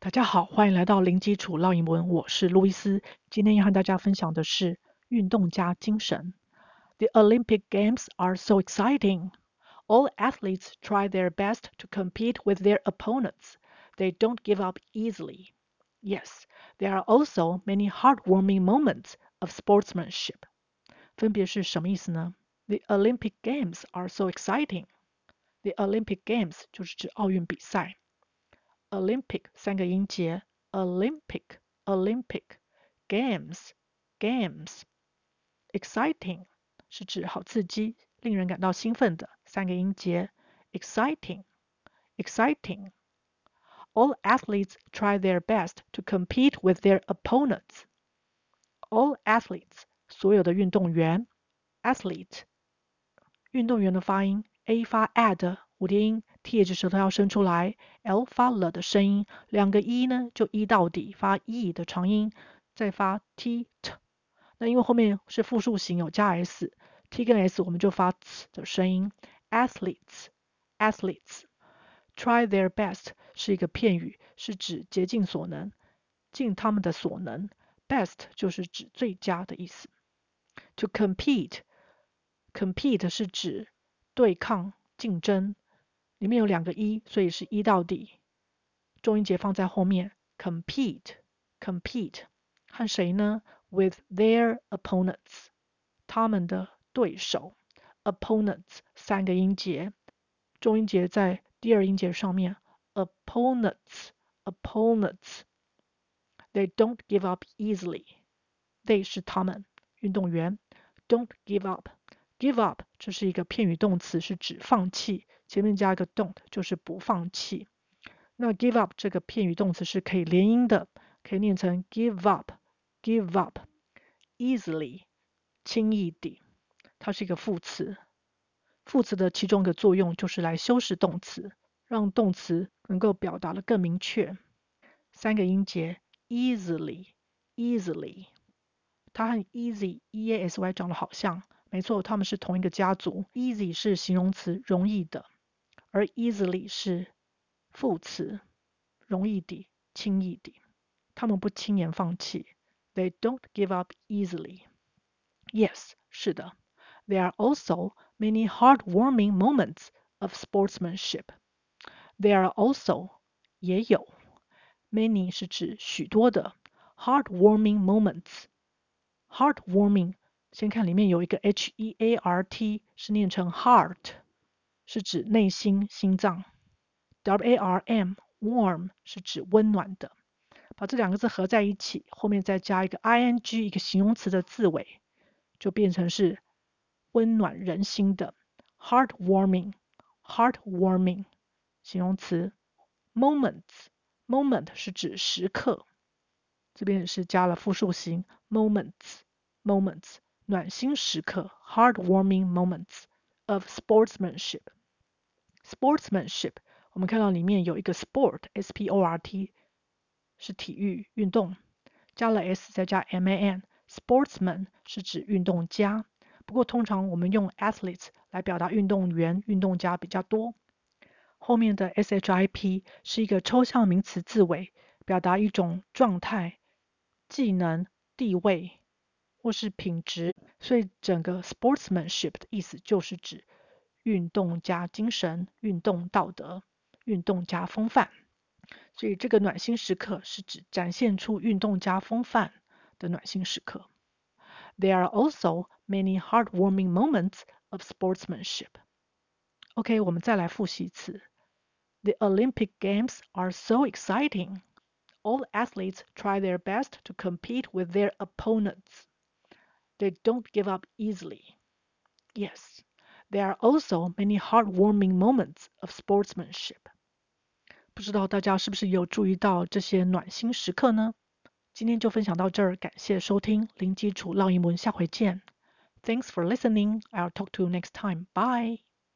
大家好，欢迎来到零基础绕英文，我是路易斯。今天要和大家分享的是运动家精神。The Olympic Games are so exciting. All athletes try their best to compete with their opponents. They don't give up easily. Yes, there are also many heartwarming moments of sportsmanship. 分别是什么意思呢？The Olympic Games are so exciting. The Olympic Games 就是指奥运比赛。 Olympic 三个音节，Olympic Olympic Games Games Exciting 是指好刺激、令人感到兴奋的三个音节，Exciting Exciting All athletes try their best to compete with their opponents. All athletes 所有的运动员，athlete 运动员的发音，a 发 ad。 蝴蝶音，th 舌头要伸出来，l 发了的声音，两个 e 呢就 e 到底，发 e 的长音，再发 t t。那因为后面是复数形，有加 s，t 跟 s 我们就发 t 的声音。athletes，athletes，try their best 是一个片语，是指竭尽所能，尽他们的所能。best 就是指最佳的意思。to compete，compete 是指对抗、竞争。里面有两个一，所以是一到底，重音节放在后面。compete，compete，和谁呢？With their opponents，他们的对手。opponents 三个音节，重音节在第二音节上面。opponents，opponents。They don't give up easily。They 是他们，运动员。Don't give up。give up 这是一个片语动词，是指放弃。前面加一个 don't 就是不放弃。那 give up 这个片语动词是可以连音的，可以念成 give up，give up，easily，轻易地。它是一个副词，副词的其中一个作用就是来修饰动词，让动词能够表达的更明确。三个音节 easily，easily，它和 easy，e a s y 长得好像，没错，它们是同一个家族。easy 是形容词，容易的。而 easily 是副词，容易地、轻易地，他们不轻言放弃。They don't give up easily. Yes，是的。There are also many heartwarming moments of sportsmanship. There are also 也有 many 是指许多的 heartwarming moments. Heartwarming 先看里面有一个 h e a r t 是念成 heart。 是指内心、心脏。W A R M warm 是指温暖的。把这两个字合在一起，后面再加一个 I N G 一个形容词的字尾，就变成是温暖人心的。Heartwarming, heartwarming 形容词。Moments, moment 是指时刻，这边也是加了复数形。Moments, moments 暖心时刻。Heartwarming moments of sportsmanship. Sportsmanship，我们看到里面有一个 sport，s p o r t，是体育运动，加了 s 再加 m a n，sportsman 是指运动家。不过通常我们用 athletes 来表达运动员、运动家比较多。后面的 s h i p 是一个抽象名词字尾，表达一种状态、技能、地位或是品质，所以整个 sportsmanship 的意思就是指。运动家精神、运动道德、运动家风范，所以这个暖心时刻是指展现出运动家风范的暖心时刻。There are also many heartwarming moments of sportsmanship. OK，我们再来复习一次。The Olympic Games are so exciting. All athletes try their best to compete with their opponents. They don't give up easily. Yes. There are also many heartwarming moments of sportsmanship. 不知道大家是不是有注意到这些暖心时刻呢？今天就分享到这儿，感谢收听零基础绕英文，下回见。Thanks for listening. I'll talk to you next time. Bye.